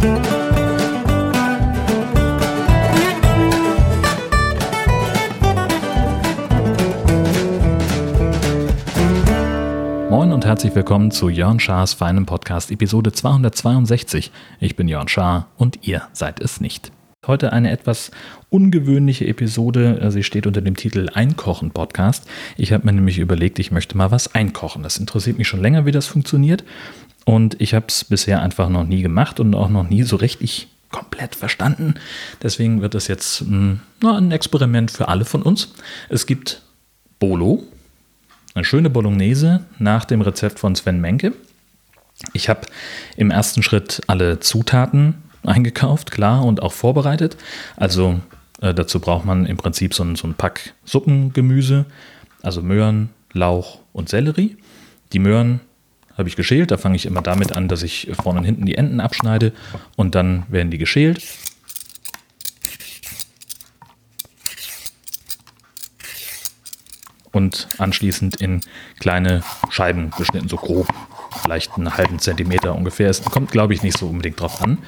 Moin und herzlich willkommen zu Jörn Schars feinem Podcast Episode 262. Ich bin Jörn Schaar und ihr seid es nicht. Heute eine etwas ungewöhnliche Episode. Sie steht unter dem Titel Einkochen Podcast. Ich habe mir nämlich überlegt, ich möchte mal was einkochen. Das interessiert mich schon länger, wie das funktioniert. Und ich habe es bisher einfach noch nie gemacht und auch noch nie so richtig komplett verstanden. Deswegen wird es jetzt mh, hm, ein Experiment für alle von uns. Es gibt Bolo, eine schöne Bolognese nach dem Rezept von Sven Menke. Ich habe im ersten Schritt alle Zutaten eingekauft, klar, und auch vorbereitet. Also äh, dazu braucht man im Prinzip so ein, so ein Pack Suppengemüse, also Möhren, Lauch und Sellerie. Die Möhren habe ich geschält. Da fange ich immer damit an, dass ich vorne und hinten die Enden abschneide und dann werden die geschält. und anschließend in kleine Scheiben geschnitten, so grob, vielleicht einen halben Zentimeter ungefähr. Es kommt, glaube ich, nicht so unbedingt drauf an.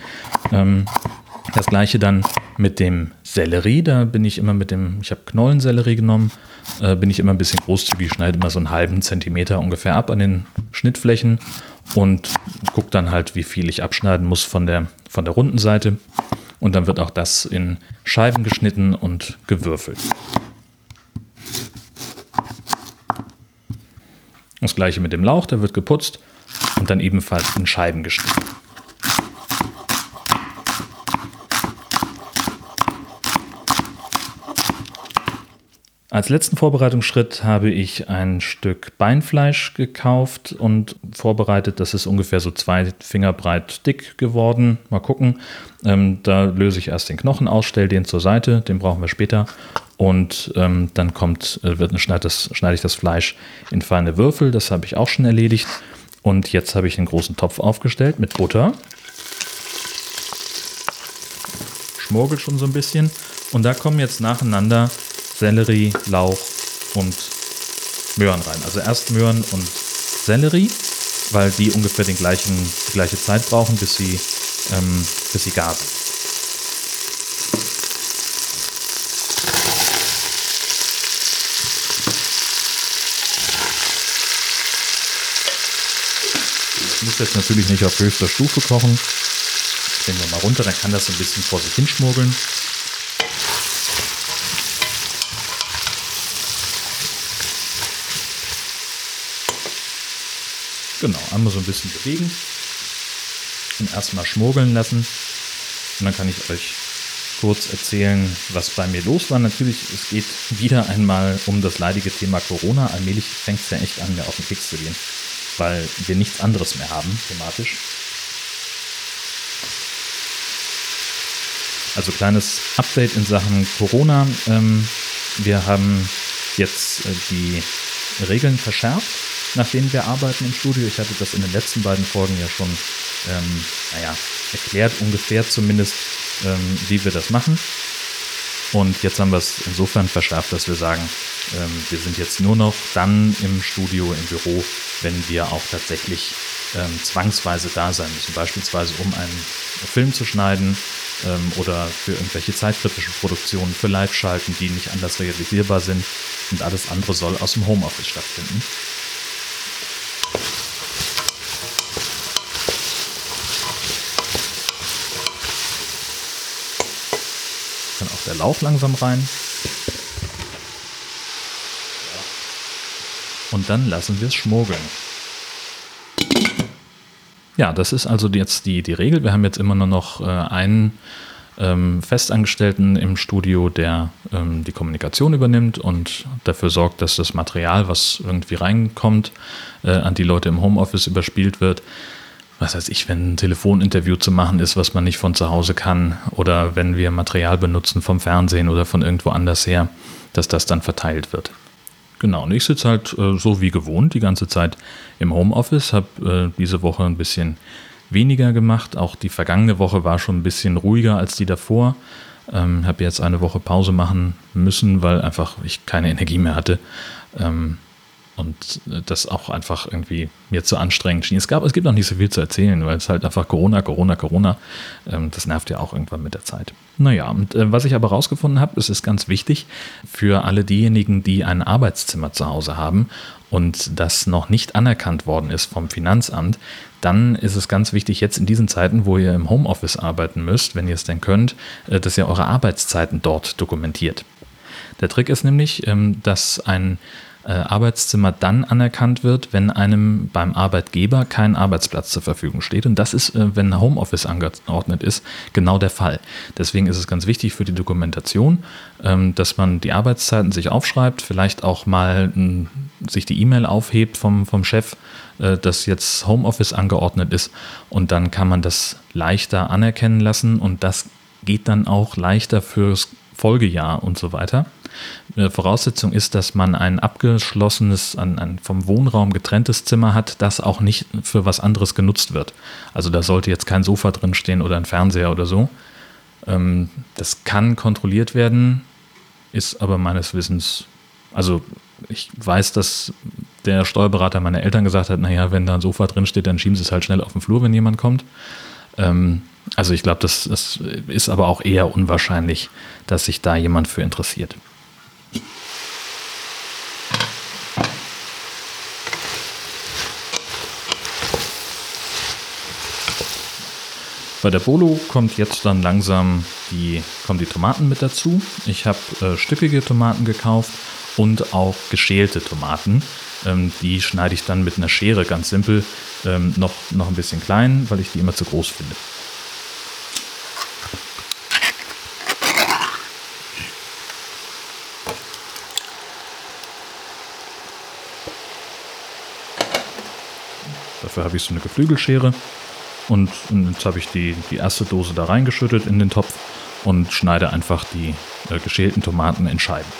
Ähm, das gleiche dann mit dem Sellerie. Da bin ich immer mit dem, ich habe Knollensellerie genommen, äh, bin ich immer ein bisschen großzügig, schneide immer so einen halben Zentimeter ungefähr ab an den Schnittflächen und gucke dann halt, wie viel ich abschneiden muss von der, von der runden Seite. Und dann wird auch das in Scheiben geschnitten und gewürfelt. Das gleiche mit dem Lauch, der wird geputzt und dann ebenfalls in Scheiben geschnitten. Als letzten Vorbereitungsschritt habe ich ein Stück Beinfleisch gekauft und vorbereitet. Das ist ungefähr so zwei Finger breit dick geworden. Mal gucken. Ähm, da löse ich erst den Knochen aus, stelle den zur Seite. Den brauchen wir später. Und ähm, dann kommt, äh, wird, schneide, das, schneide ich das Fleisch in feine Würfel. Das habe ich auch schon erledigt. Und jetzt habe ich einen großen Topf aufgestellt mit Butter. Schmorgelt schon so ein bisschen. Und da kommen jetzt nacheinander Sellerie, Lauch und Möhren rein. Also erst Möhren und Sellerie, weil die ungefähr den gleichen, die gleiche Zeit brauchen, bis sie, ähm, bis sie gar sind. muss jetzt natürlich nicht auf höchster Stufe kochen. Drehen wir mal runter, dann kann das ein bisschen vor sich hinschmuggeln. Genau, einmal so ein bisschen bewegen und erstmal schmuggeln lassen. Und dann kann ich euch kurz erzählen, was bei mir los war. Natürlich, es geht wieder einmal um das leidige Thema Corona. Allmählich fängt es ja echt an, mir auf den Keks zu gehen weil wir nichts anderes mehr haben, thematisch. Also kleines Update in Sachen Corona. Ähm, wir haben jetzt äh, die Regeln verschärft, nach denen wir arbeiten im Studio. Ich hatte das in den letzten beiden Folgen ja schon, ähm, naja, erklärt, ungefähr zumindest, ähm, wie wir das machen. Und jetzt haben wir es insofern verschärft, dass wir sagen, ähm, wir sind jetzt nur noch dann im Studio, im Büro, wenn wir auch tatsächlich ähm, zwangsweise da sein müssen. Beispielsweise um einen Film zu schneiden ähm, oder für irgendwelche zeitkritischen Produktionen, für Live-Schalten, die nicht anders realisierbar sind. Und alles andere soll aus dem Homeoffice stattfinden. Der Lauch langsam rein. und dann lassen wir es schmuggeln. Ja, das ist also jetzt die, die Regel. Wir haben jetzt immer nur noch äh, einen ähm, Festangestellten im Studio, der ähm, die Kommunikation übernimmt und dafür sorgt, dass das Material, was irgendwie reinkommt, äh, an die Leute im Homeoffice überspielt wird. Was weiß ich, wenn ein Telefoninterview zu machen ist, was man nicht von zu Hause kann, oder wenn wir Material benutzen vom Fernsehen oder von irgendwo anders her, dass das dann verteilt wird. Genau, und ich sitze halt äh, so wie gewohnt die ganze Zeit im Homeoffice, habe äh, diese Woche ein bisschen weniger gemacht. Auch die vergangene Woche war schon ein bisschen ruhiger als die davor. Ähm, habe jetzt eine Woche Pause machen müssen, weil einfach ich keine Energie mehr hatte. Ähm, und äh, das auch einfach irgendwie mir zu anstrengend schien. Es, gab, es gibt noch nicht so viel zu erzählen, weil es halt einfach Corona, Corona, Corona, ähm, das nervt ja auch irgendwann mit der Zeit. Naja, und äh, was ich aber rausgefunden habe, es ist ganz wichtig für alle diejenigen, die ein Arbeitszimmer zu Hause haben und das noch nicht anerkannt worden ist vom Finanzamt, dann ist es ganz wichtig, jetzt in diesen Zeiten, wo ihr im Homeoffice arbeiten müsst, wenn ihr es denn könnt, äh, dass ihr eure Arbeitszeiten dort dokumentiert. Der Trick ist nämlich, ähm, dass ein Arbeitszimmer dann anerkannt wird, wenn einem beim Arbeitgeber kein Arbeitsplatz zur Verfügung steht. Und das ist, äh, wenn Homeoffice angeordnet ist, genau der Fall. Deswegen ist es ganz wichtig für die Dokumentation, ähm, dass man die Arbeitszeiten sich aufschreibt, vielleicht auch mal sich die E-Mail aufhebt vom, vom Chef, äh, dass jetzt Homeoffice angeordnet ist. Und dann kann man das leichter anerkennen lassen und das geht dann auch leichter fürs Folgejahr und so weiter. Äh, Voraussetzung ist, dass man ein abgeschlossenes, ein, ein, vom Wohnraum getrenntes Zimmer hat, das auch nicht für was anderes genutzt wird. Also da sollte jetzt kein Sofa drin stehen oder ein Fernseher oder so. Ähm, das kann kontrolliert werden, ist aber meines Wissens, also ich weiß, dass der Steuerberater meiner Eltern gesagt hat, naja, wenn da ein Sofa drin steht, dann schieben sie es halt schnell auf den Flur, wenn jemand kommt. Ähm, also ich glaube, das, das ist aber auch eher unwahrscheinlich, dass sich da jemand für interessiert. Bei der Bolo kommt jetzt dann langsam die, kommen die Tomaten mit dazu. Ich habe äh, stückige Tomaten gekauft und auch geschälte Tomaten. Ähm, die schneide ich dann mit einer Schere ganz simpel ähm, noch, noch ein bisschen klein, weil ich die immer zu groß finde. Dafür habe ich so eine Geflügelschere. Und, jetzt habe ich die, die erste Dose da reingeschüttet in den Topf und schneide einfach die äh, geschälten Tomaten in Scheiben.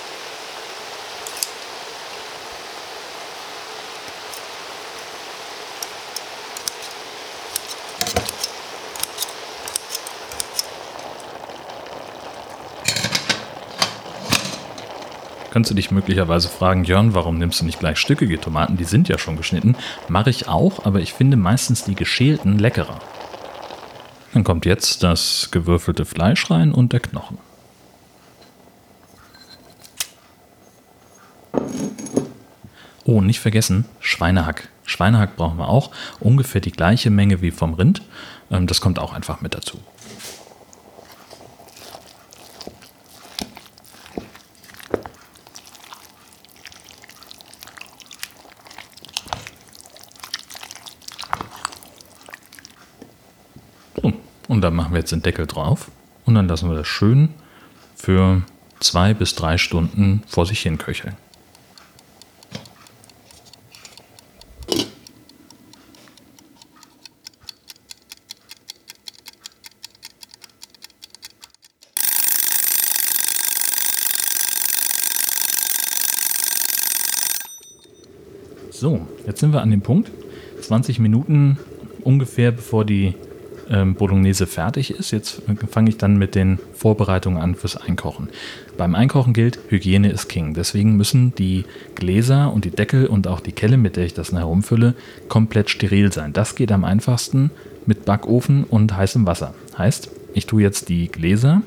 Könntest du dich möglicherweise fragen, Jörn, warum nimmst du nicht gleich stückige Tomaten? Die sind ja schon geschnitten. Mache ich auch, aber ich finde meistens die geschälten leckerer. Dann kommt jetzt das gewürfelte Fleisch rein und der Knochen. Oh, nicht vergessen, Schweinehack. Schweinehack brauchen wir auch. Ungefähr die gleiche Menge wie vom Rind. Ähm, das kommt auch einfach mit dazu. Dann machen wir jetzt den Deckel drauf und dann lassen wir das schön für zwei bis drei Stunden vor sich hin köcheln. So, jetzt sind wir an dem Punkt. 20 Minuten ungefähr, bevor die ähm, Bolognese fertig ist. Jetzt fange ich dann mit den Vorbereitungen an fürs Einkochen. Beim Einkochen gilt, Hygiene ist King. Deswegen müssen die Gläser und die Deckel und auch die Kelle, mit der ich das herumfülle, komplett steril sein. Das geht am einfachsten mit Backofen und heißem Wasser. Heißt, ich tue jetzt die Gläser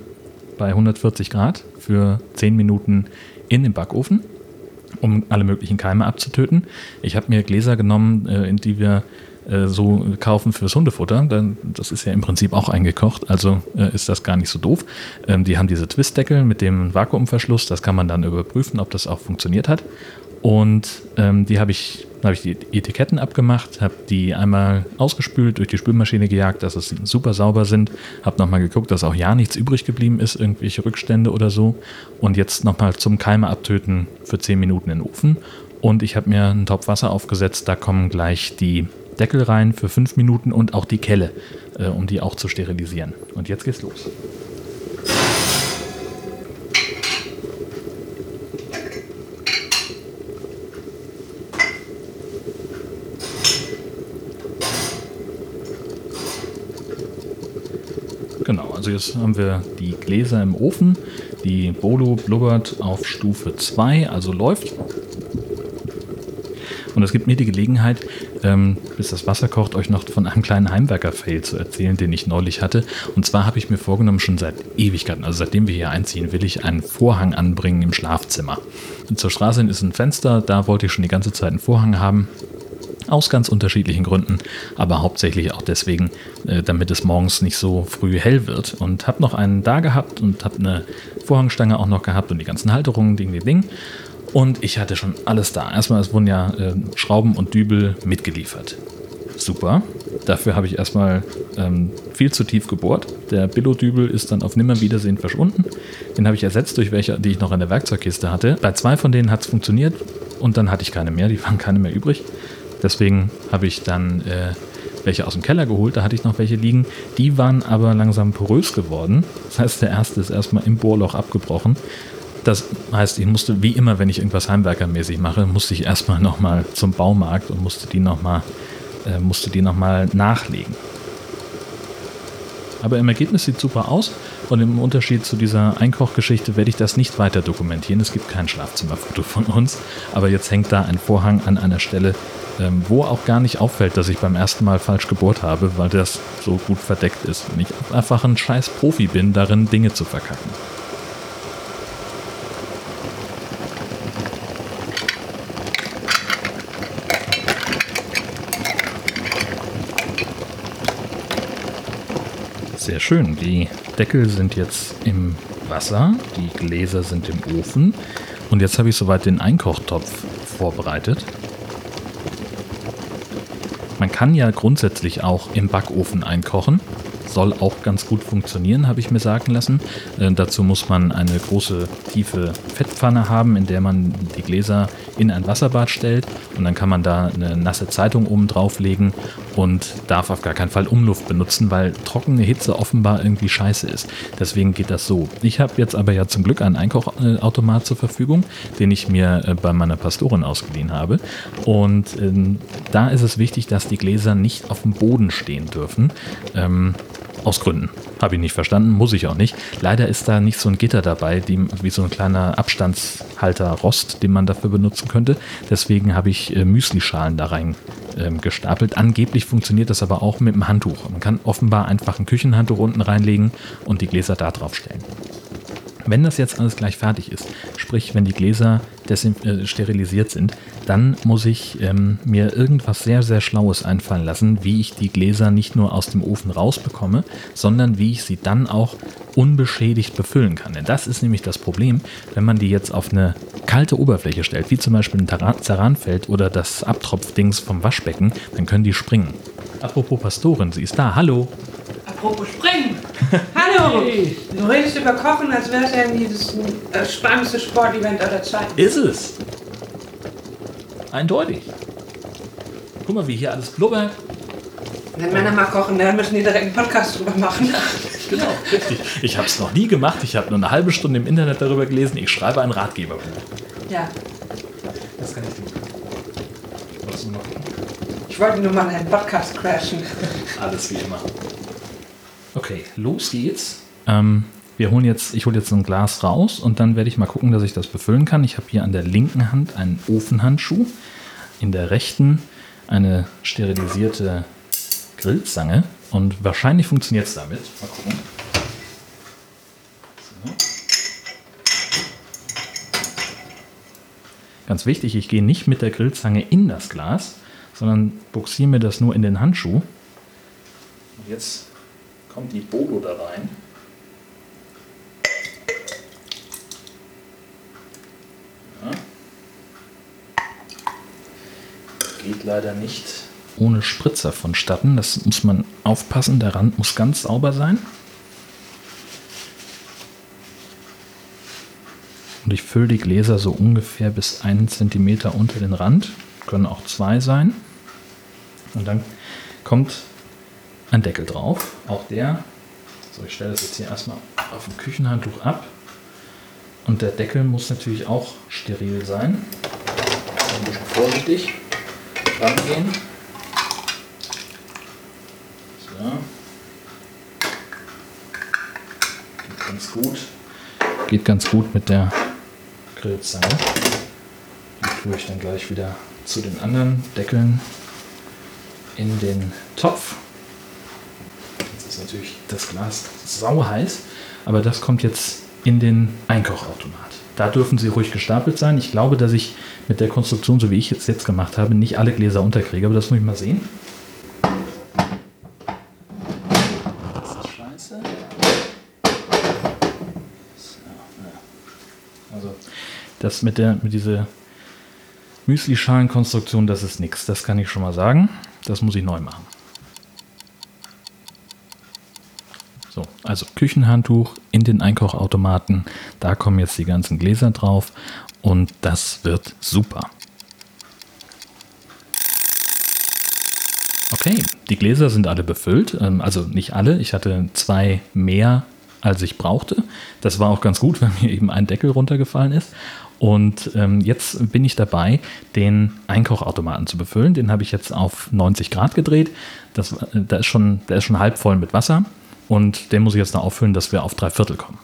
bei 140 Grad für 10 Minuten in den Backofen, um alle möglichen Keime abzutöten. Ich habe mir Gläser genommen, äh, in die wir äh, so kaufen fürs Hundefutter. Dann, das ist ja im Prinzip auch eingekocht, also äh, ist das gar nicht so doof. Ähm, die haben diese Twistdeckel mit dem Vakuumverschluss, das kann man dann überprüfen, ob das auch funktioniert hat. Und ähm, die habe ich, habe ich die Etiketten abgemacht, habe die einmal ausgespült, durch die Spülmaschine gejagt, dass es super sauber sind. Habe nochmal geguckt, dass auch ja nichts übrig geblieben ist, irgendwelche Rückstände oder so. Und jetzt nochmal zum Keime abtöten für 10 Minuten in den Ofen. Und ich habe mir einen Topf Wasser aufgesetzt, da kommen gleich die Deckel rein für fünf Minuten und auch die Kelle, äh, um die auch zu sterilisieren. Und jetzt geht's los. Genau, also jetzt haben wir die Gläser im Ofen. Die Bolo blubbert auf Stufe 2, also läuft. Und es gibt mir die Gelegenheit, ähm, bis das Wasser kocht, euch noch von einem kleinen Heimwerker-Fail zu erzählen, den ich neulich hatte. Und zwar habe ich mir vorgenommen, schon seit Ewigkeiten, also seitdem wir hier einziehen, will ich einen Vorhang anbringen im Schlafzimmer. Und zur Straße hin ist ein Fenster, da wollte ich schon die ganze Zeit einen Vorhang haben. Aus ganz unterschiedlichen Gründen, aber hauptsächlich auch deswegen, äh, damit es morgens nicht so früh hell wird. Und habe noch einen da gehabt und habe eine Vorhangstange auch noch gehabt und die ganzen Halterungen, Ding, Ding, Ding. Und ich hatte schon alles da. Erstmal, es wurden ja äh, Schrauben und Dübel mitgeliefert. Super. Dafür habe ich erstmal ähm, viel zu tief gebohrt. Der Billo-Dübel ist dann auf Nimmerwiedersehen verschwunden. Den habe ich ersetzt durch welche, die ich noch in der Werkzeugkiste hatte. Bei zwei von denen hat es funktioniert und dann hatte ich keine mehr. Die waren keine mehr übrig. Deswegen habe ich dann äh, welche aus dem Keller geholt. Da hatte ich noch welche liegen. Die waren aber langsam porös geworden. Das heißt, der erste ist erstmal im Bohrloch abgebrochen. Das heißt, ich musste, wie immer, wenn ich irgendwas heimwerkermäßig mache, musste ich erstmal nochmal zum Baumarkt und musste die nochmal äh, nochmal nachlegen. Aber im Ergebnis sieht super aus und im Unterschied zu dieser Einkochgeschichte werde ich das nicht weiter dokumentieren. Es gibt kein Schlafzimmerfoto von uns, aber jetzt hängt da ein Vorhang an einer Stelle, ähm, wo auch gar nicht auffällt, dass ich beim ersten Mal falsch gebohrt habe, weil das so gut verdeckt ist und ich einfach ein scheiß Profi bin, darin Dinge zu verkacken. Sehr schön. Die Deckel sind jetzt im Wasser, die Gläser sind im Ofen und jetzt habe ich soweit den Einkochtopf vorbereitet. Man kann ja grundsätzlich auch im Backofen einkochen soll auch ganz gut funktionieren, habe ich mir sagen lassen. Äh, dazu muss man eine große, tiefe Fettpfanne haben, in der man die Gläser in ein Wasserbad stellt und dann kann man da eine nasse Zeitung oben drauflegen und darf auf gar keinen Fall Umluft benutzen, weil trockene Hitze offenbar irgendwie scheiße ist. Deswegen geht das so. Ich habe jetzt aber ja zum Glück einen Einkochautomat zur Verfügung, den ich mir äh, bei meiner Pastorin ausgeliehen habe. Und ähm, da ist es wichtig, dass die Gläser nicht auf dem Boden stehen dürfen. Ähm, aus Gründen. Habe ich nicht verstanden, muss ich auch nicht. Leider ist da nicht so ein Gitter dabei, die, wie so ein kleiner Abstandshalter Rost, den man dafür benutzen könnte. Deswegen habe ich äh, Müslischalen da rein ähm, gestapelt. Angeblich funktioniert das aber auch mit dem Handtuch. Man kann offenbar einfach ein Küchenhandtuch unten reinlegen und die Gläser da drauf stellen. Wenn das jetzt alles gleich fertig ist, sprich wenn die Gläser äh, sterilisiert sind, dann muss ich ähm, mir irgendwas sehr, sehr Schlaues einfallen lassen, wie ich die Gläser nicht nur aus dem Ofen rausbekomme, sondern wie ich sie dann auch unbeschädigt befüllen kann. Denn das ist nämlich das Problem, wenn man die jetzt auf eine kalte Oberfläche stellt, wie zum Beispiel ein Zaranfeld oder das Abtropfdings vom Waschbecken, dann können die springen. Apropos Pastorin, sie ist da. Hallo. Apropos springen. Hallo! Hey. Du redest über Kochen, als wäre es irgendwie das spannendste Sportevent aller Zeiten. Ist es. Eindeutig. Guck mal, wie hier alles blubbert. Wenn Männer mal kochen, dann müssen die direkt einen Podcast drüber machen. genau, richtig. Ich habe es noch nie gemacht. Ich habe nur eine halbe Stunde im Internet darüber gelesen. Ich schreibe ein Ratgeberbuch. Ja. Das kann ich tun. Was du noch? Ich wollte nur mal einen Podcast crashen. Alles wie immer. Okay, los geht's. Ähm, wir holen jetzt, ich hole jetzt ein Glas raus und dann werde ich mal gucken, dass ich das befüllen kann. Ich habe hier an der linken Hand einen Ofenhandschuh, in der rechten eine sterilisierte Grillzange und wahrscheinlich funktioniert es damit. Mal gucken. Ganz wichtig, ich gehe nicht mit der Grillzange in das Glas, sondern buxiere mir das nur in den Handschuh. Und jetzt kommt die Bodo da rein. Leider nicht ohne Spritzer vonstatten. Das muss man aufpassen. Der Rand muss ganz sauber sein. Und ich fülle die Gläser so ungefähr bis einen Zentimeter unter den Rand. Können auch zwei sein. Und dann kommt ein Deckel drauf. Auch der, so ich stelle das jetzt hier erstmal auf dem Küchenhandtuch ab. Und der Deckel muss natürlich auch steril sein. Ein bisschen vorsichtig rangehen. So. Geht ganz gut. Geht ganz gut mit der Grillzange. Die tue ich dann gleich wieder zu den anderen Deckeln in den Topf. Jetzt ist natürlich das Glas sauheiß, aber das kommt jetzt in den Einkochautomat. Da dürfen sie ruhig gestapelt sein. Ich glaube, dass ich mit der Konstruktion, so wie ich es jetzt gemacht habe, nicht alle Gläser unterkriege, aber das muss ich mal sehen. Das ist scheiße. Also, das mit, der, mit dieser Müsli-Schalen-Konstruktion, das ist nichts. Das kann ich schon mal sagen. Das muss ich neu machen. So, also Küchenhandtuch in den Einkochautomaten. Da kommen jetzt die ganzen Gläser drauf und das wird super. Okay, die Gläser sind alle befüllt. Ähm, also nicht alle. Ich hatte zwei mehr, als ich brauchte. Das war auch ganz gut, weil mir eben ein Deckel runtergefallen ist. Und ähm, jetzt bin ich dabei, den Einkochautomaten zu befüllen. Den habe ich jetzt auf 90 Grad gedreht. Das, äh, da ist schon, der ist schon halb voll mit Wasser. Und den muss ich jetzt noch auffüllen, dass wir auf drei Viertel kommen.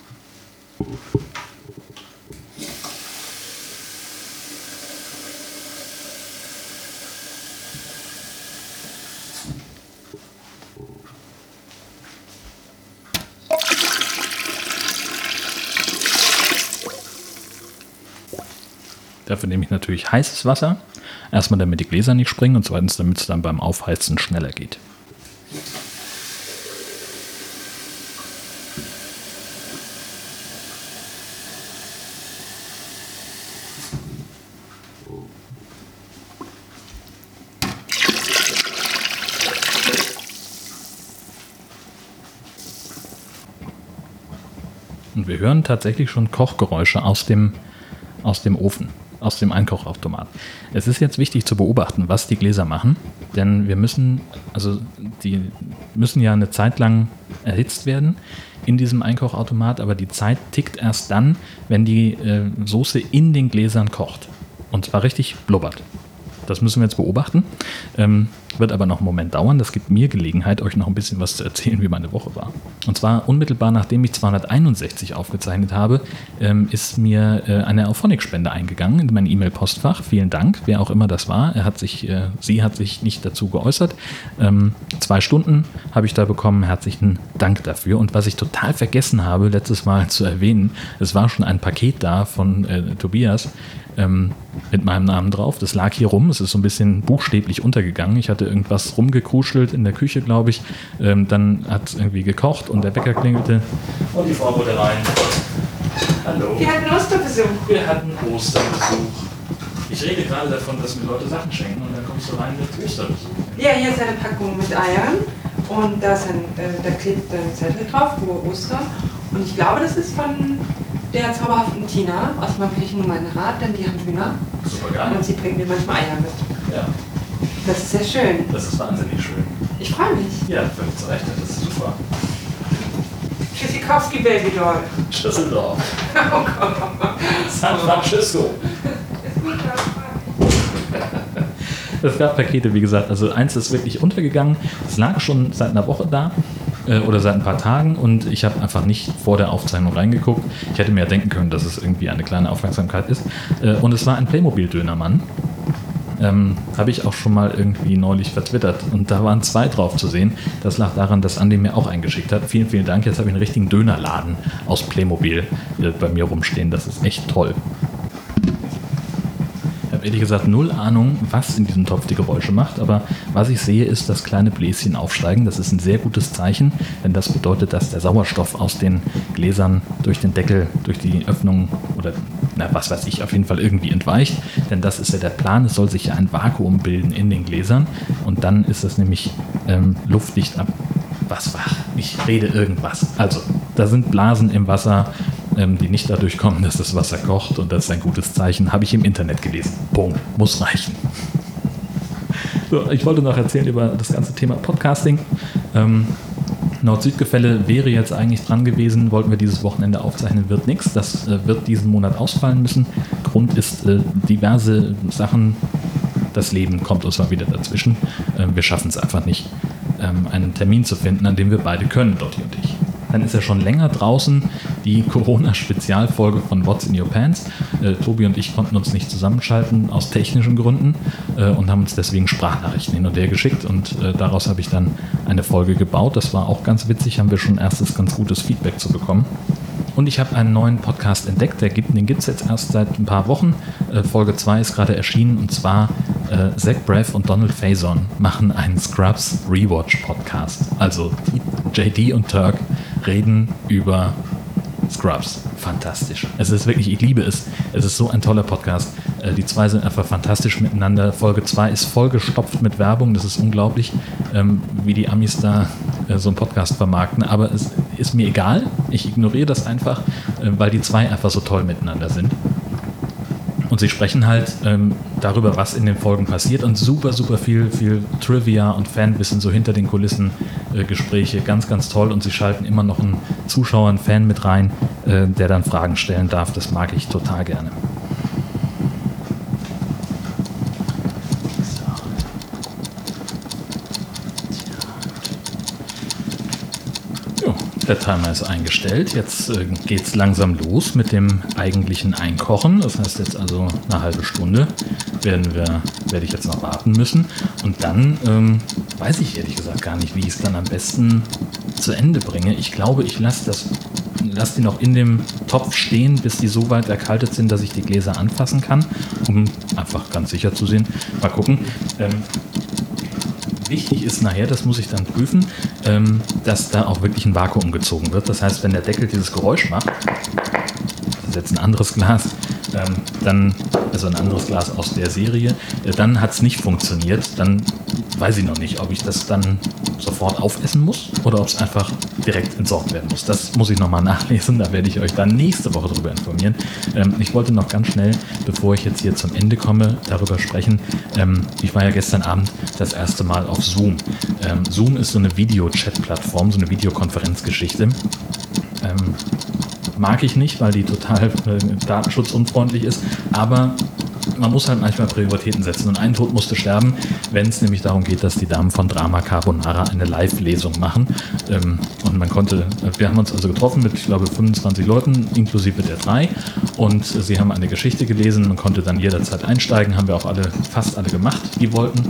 Dafür nehme ich natürlich heißes Wasser. Erstmal, damit die Gläser nicht springen und zweitens, damit es dann beim Aufheizen schneller geht. Und wir hören tatsächlich schon Kochgeräusche aus dem, aus dem Ofen, aus dem Einkochautomat. Es ist jetzt wichtig zu beobachten, was die Gläser machen, denn wir müssen, also die müssen ja eine Zeit lang erhitzt werden in diesem Einkochautomat, aber die Zeit tickt erst dann, wenn die äh, Soße in den Gläsern kocht. Und zwar richtig blubbert. Das müssen wir jetzt beobachten. Ähm, wird aber noch einen Moment dauern. Das gibt mir Gelegenheit, euch noch ein bisschen was zu erzählen, wie meine Woche war. Und zwar unmittelbar nachdem ich 261 aufgezeichnet habe, ähm, ist mir äh, eine Auphonic-Spende eingegangen in mein E-Mail-Postfach. Vielen Dank, wer auch immer das war. Er hat sich, äh, sie hat sich nicht dazu geäußert. Ähm, zwei Stunden habe ich da bekommen. Herzlichen Dank dafür. Und was ich total vergessen habe, letztes Mal zu erwähnen, es war schon ein Paket da von äh, Tobias ähm, mit meinem Namen drauf. Das lag hier rum. Es ist so ein bisschen buchstäblich untergegangen. Ich hatte irgendwas rumgekuschelt in der Küche, glaube ich. Ähm, dann hat es irgendwie gekocht und der Wecker klingelte. Und die Frau wurde rein. Hallo. Wir hatten Osterbesuch. Wir hatten Osterbesuch. Ich rede gerade davon, dass mir Leute Sachen schenken und dann kommst du rein mit Osterbesuch. Ja, hier ist eine Packung mit Eiern und da, ist ein, äh, da klebt ein Zettel drauf, wo Ostern. Und ich glaube, das ist von der zauberhaften Tina aus meinem Küchennummernrat, denn die haben Hühner Super geil. und sie bringt mir manchmal Eier mit. Ja, Das ist sehr schön. das ist wahnsinnig schön. Ich freue mich. Ja, völlig zu Recht. Das ist super. Tschüssikowski Baby Doll. Düsseldorf. Oh Gott. San Francisco. Es gab Pakete, wie gesagt. Also eins ist wirklich untergegangen. Es lag schon seit einer Woche da äh, oder seit ein paar Tagen und ich habe einfach nicht vor der Aufzeichnung reingeguckt. Ich hätte mir ja denken können, dass es irgendwie eine kleine Aufmerksamkeit ist. Äh, und es war ein Playmobil-Dönermann. Ähm, habe ich auch schon mal irgendwie neulich vertwittert und da waren zwei drauf zu sehen. Das lag daran, dass Andi mir auch eingeschickt hat. Vielen, vielen Dank. Jetzt habe ich einen richtigen Dönerladen aus Playmobil äh, bei mir rumstehen. Das ist echt toll. Habe ehrlich gesagt null Ahnung, was in diesem Topf die Geräusche macht, aber was ich sehe, ist, dass kleine Bläschen aufsteigen. Das ist ein sehr gutes Zeichen, denn das bedeutet, dass der Sauerstoff aus den Gläsern durch den Deckel, durch die Öffnung oder na, was weiß ich, auf jeden Fall irgendwie entweicht. Denn das ist ja der Plan. Es soll sich ja ein Vakuum bilden in den Gläsern und dann ist es nämlich ähm, luftdicht ab. Was war? Ich rede irgendwas. Also, da sind Blasen im Wasser, ähm, die nicht dadurch kommen, dass das Wasser kocht und das ist ein gutes Zeichen. Habe ich im Internet gelesen. Punkt. Muss reichen. So, ich wollte noch erzählen über das ganze Thema Podcasting. Ähm, Nord-Süd-Gefälle wäre jetzt eigentlich dran gewesen, wollten wir dieses Wochenende aufzeichnen, wird nichts. Das äh, wird diesen Monat ausfallen müssen. Grund ist äh, diverse Sachen. Das Leben kommt uns mal wieder dazwischen. Ähm, wir schaffen es einfach nicht, ähm, einen Termin zu finden, an dem wir beide können, Dotti und ich. dann ist ja schon länger draußen die Corona-Spezialfolge von What's in Your Pants. Äh, Tobi und ich konnten uns nicht zusammenschalten aus technischen Gründen äh, und haben uns deswegen Sprachnachrichten hin und her geschickt und äh, daraus habe ich dann eine Folge gebaut. Das war auch ganz witzig, haben wir schon erstes ganz gutes Feedback zu bekommen. Und ich habe einen neuen Podcast entdeckt, der gibt, den gibt es jetzt erst seit ein paar Wochen. Äh, Folge 2 ist gerade erschienen und zwar äh, Zach Braff und Donald Faison machen einen Scrubs Rewatch Podcast. Also JD und Turk reden über Scrubs. Fantastisch. Es ist wirklich, ich liebe es. Es ist so ein toller Podcast. Äh, die zwei sind einfach fantastisch miteinander. Folge 2 ist vollgestopft mit Werbung. Das ist unglaublich, ähm, wie die Amis da äh, so einen Podcast vermarkten. Aber es ist mir egal. Ich ignoriere das einfach, äh, weil die zwei einfach so toll miteinander sind. Und sie sprechen halt ähm, darüber, was in den Folgen passiert und super, super viel, viel Trivia und Fanwissen so hinter den Kulissen äh, Gespräche. Ganz, ganz toll. Und sie schalten immer noch einen Zuschauer, einen Fan mit rein, äh, der dann Fragen stellen darf. Das mag ich total gerne. Der Timer ist eingestellt. Jetzt äh, geht es langsam los mit dem eigentlichen Einkochen. Das heißt jetzt also eine halbe Stunde werden wir, werde ich jetzt noch warten müssen. Und dann ähm, weiß ich ehrlich gesagt gar nicht, wie ich es dann am besten zu Ende bringe. Ich glaube, ich lasse das lasse die noch in dem Topf stehen, bis die so weit erkaltet sind, dass ich die Gläser anfassen kann, um einfach ganz sicher zu sehen. Mal gucken. Ähm, wichtig ist nachher, das muss ich dann prüfen, ähm, dass da auch wirklich ein Vakuum gezogen wird. Das heißt, wenn der Deckel dieses Geräusch macht, das ist jetzt ein anderes Glas, ähm, dann, also ein anderes Glas aus der Serie, äh, dann hat es nicht funktioniert. Dann weiß ich noch nicht, ob ich das dann sofort aufessen muss oder ob es einfach direkt entsorgt werden muss. Das muss ich nochmal nachlesen, da werde ich euch dann nächste Woche darüber informieren. Ähm, ich wollte noch ganz schnell, bevor ich jetzt hier zum Ende komme, darüber sprechen. Ähm, ich war ja gestern Abend das erste Mal auf Zoom. Ähm, Zoom ist so eine Video-Chat-Plattform, so eine Videokonferenzgeschichte. Ähm, mag ich nicht, weil die total äh, datenschutzunfreundlich ist, aber man muss halt manchmal Prioritäten setzen. Und ein Tod musste sterben, wenn es nämlich darum geht, dass die Damen von Drama Carbonara eine Live-Lesung machen. Ähm, und man konnte, wir haben uns also getroffen mit, ich glaube, 25 Leuten, inklusive der drei. Und sie haben eine Geschichte gelesen. Man konnte dann jederzeit einsteigen, haben wir auch alle, fast alle gemacht, die wollten.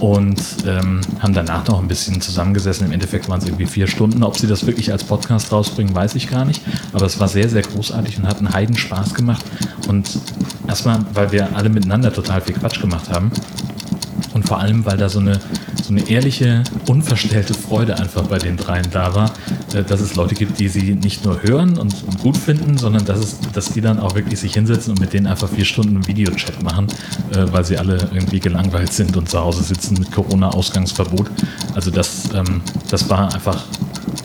Und ähm, haben danach noch ein bisschen zusammengesessen. Im Endeffekt waren es irgendwie vier Stunden. Ob sie das wirklich als Podcast rausbringen, weiß ich gar nicht. Aber es war sehr, sehr großartig und hat einen Heiden Spaß gemacht. Und erstmal, weil wir alle miteinander total viel Quatsch gemacht haben. Und vor allem, weil da so eine, so eine ehrliche, unverstellte Freude einfach bei den dreien da war, äh, dass es Leute gibt, die sie nicht nur hören und, und gut finden, sondern dass, es, dass die dann auch wirklich sich hinsetzen und mit denen einfach vier Stunden Videochat machen, äh, weil sie alle irgendwie gelangweilt sind und zu Hause sitzen mit Corona-Ausgangsverbot. Also das, ähm, das war einfach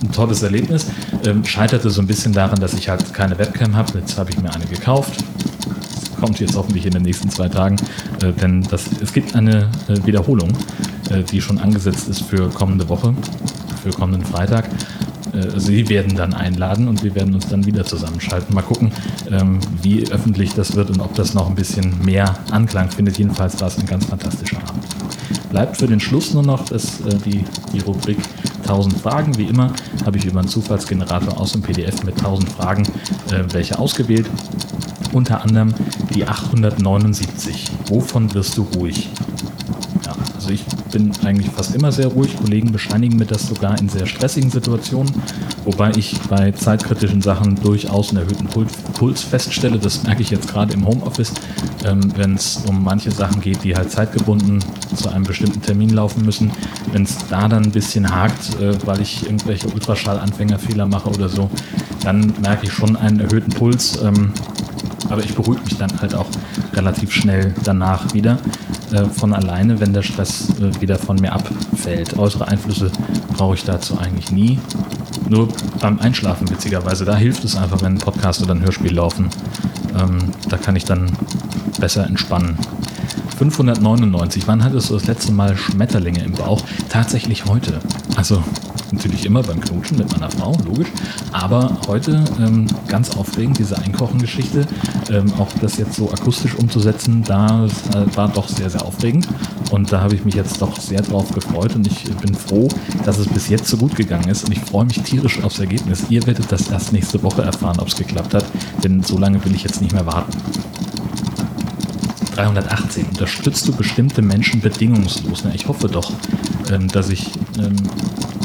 ein tolles Erlebnis. Ähm, scheiterte so ein bisschen daran, dass ich halt keine Webcam habe. Jetzt habe ich mir eine gekauft, kommt jetzt hoffentlich in den nächsten zwei Tagen, äh, denn das, es gibt eine äh, Wiederholung, äh, die schon angesetzt ist für kommende Woche, für kommenden Freitag. Äh, Sie werden dann einladen und wir werden uns dann wieder zusammenschalten. Mal gucken, ähm, wie öffentlich das wird und ob das noch ein bisschen mehr Anklang findet. Jedenfalls war es ein ganz fantastischer Abend. Bleibt für den Schluss nur noch das, äh, die, die Rubrik 1000 Fragen. Wie immer habe ich über einen Zufallsgenerator aus dem PDF mit 1000 Fragen welche ausgewählt unter anderem die 879. Wovon wirst du ruhig? Ja, also ich bin eigentlich fast immer sehr ruhig. Kollegen bescheinigen mir das sogar in sehr stressigen Situationen, wobei ich bei zeitkritischen Sachen durchaus einen erhöhten Puls feststelle. Das merke ich jetzt gerade im Homeoffice, ähm, wenn es um manche Sachen geht, die halt zeitgebunden zu einem bestimmten Termin laufen müssen. Wenn es da dann ein bisschen hakt, äh, weil ich irgendwelche Ultraschallanfängerfehler mache oder so, dann merke ich schon einen erhöhten Puls. Ähm, aber ich beruhige mich dann halt auch relativ schnell danach wieder äh, von alleine, wenn der Stress äh, wieder von mir abfällt. Äußere Einflüsse brauche ich dazu eigentlich nie. Nur beim Einschlafen witzigerweise, da hilft es einfach, wenn ein Podcast oder ein Hörspiel laufen. Ähm, da kann ich dann besser entspannen. 599. Wann hattest du das letzte Mal Schmetterlinge im Bauch? Tatsächlich heute. Also natürlich immer beim Knutschen mit meiner Frau, logisch. Aber heute ähm, ganz aufregend, diese Einkochengeschichte. Ähm, auch das jetzt so akustisch umzusetzen, da äh, war doch sehr, sehr aufregend. Und da habe ich mich jetzt doch sehr drauf gefreut und ich bin froh, dass es bis jetzt so gut gegangen ist. Und ich freue mich tierisch aufs Ergebnis. Ihr werdet das erst nächste Woche erfahren, ob es geklappt hat, denn so lange will ich jetzt nicht mehr warten. 318. Unterstützt du bestimmte Menschen bedingungslos? Ich hoffe doch, ähm, dass ich ähm,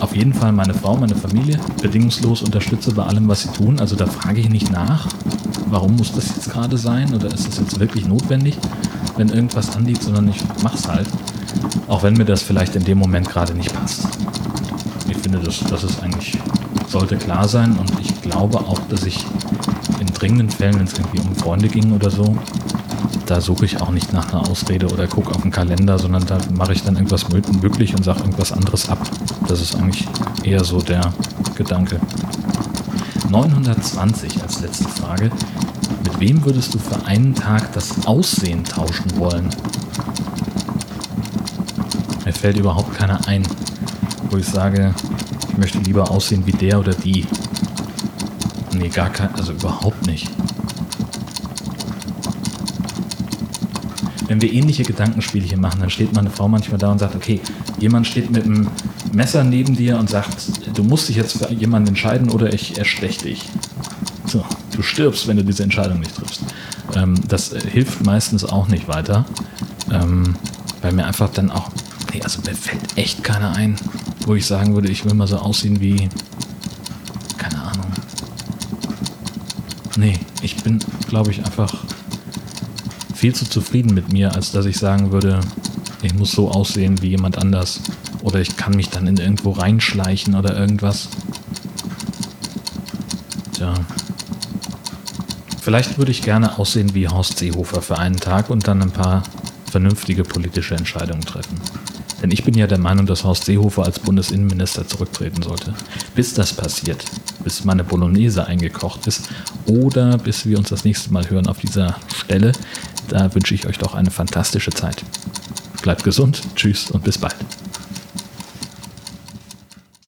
auf jeden Fall meine Frau, meine Familie bedingungslos unterstütze bei allem, was sie tun. Also da frage ich nicht nach, warum muss das jetzt gerade sein oder ist das jetzt wirklich notwendig, wenn irgendwas anliegt, sondern ich mache es halt. Auch wenn mir das vielleicht in dem Moment gerade nicht passt. Ich finde, das, das ist eigentlich, sollte klar sein und ich glaube auch, dass ich in dringenden Fällen, wenn es irgendwie um Freunde ging oder so, da suche ich auch nicht nach einer Ausrede oder gucke auf den Kalender, sondern da mache ich dann irgendwas möglich und sage irgendwas anderes ab. Das ist eigentlich eher so der Gedanke. 920 als letzte Frage. Mit wem würdest du für einen Tag das Aussehen tauschen wollen? Mir fällt überhaupt keiner ein, wo ich sage, ich möchte lieber aussehen wie der oder die. Nee, gar kein, also überhaupt nicht. Wenn wir ähnliche Gedankenspiele hier machen, dann steht meine Frau manchmal da und sagt, okay, jemand steht mit einem Messer neben dir und sagt, du musst dich jetzt für jemanden entscheiden oder ich erstech dich. So, du stirbst, wenn du diese Entscheidung nicht triffst. Ähm, das hilft meistens auch nicht weiter, ähm, weil mir einfach dann auch, nee, also mir fällt echt keiner ein, wo ich sagen würde, ich will mal so aussehen wie, keine Ahnung. Nee, ich bin, glaube ich, einfach viel zu zufrieden mit mir, als dass ich sagen würde, ich muss so aussehen wie jemand anders. Oder ich kann mich dann in irgendwo reinschleichen oder irgendwas. Tja. Vielleicht würde ich gerne aussehen wie Horst Seehofer für einen Tag und dann ein paar vernünftige politische Entscheidungen treffen. Denn ich bin ja der Meinung, dass Horst Seehofer als Bundesinnenminister zurücktreten sollte. Bis das passiert, bis meine Bolognese eingekocht ist oder bis wir uns das nächste Mal hören auf dieser Stelle, da wünsche ich euch doch eine fantastische Zeit. Bleibt gesund, tschüss und bis bald.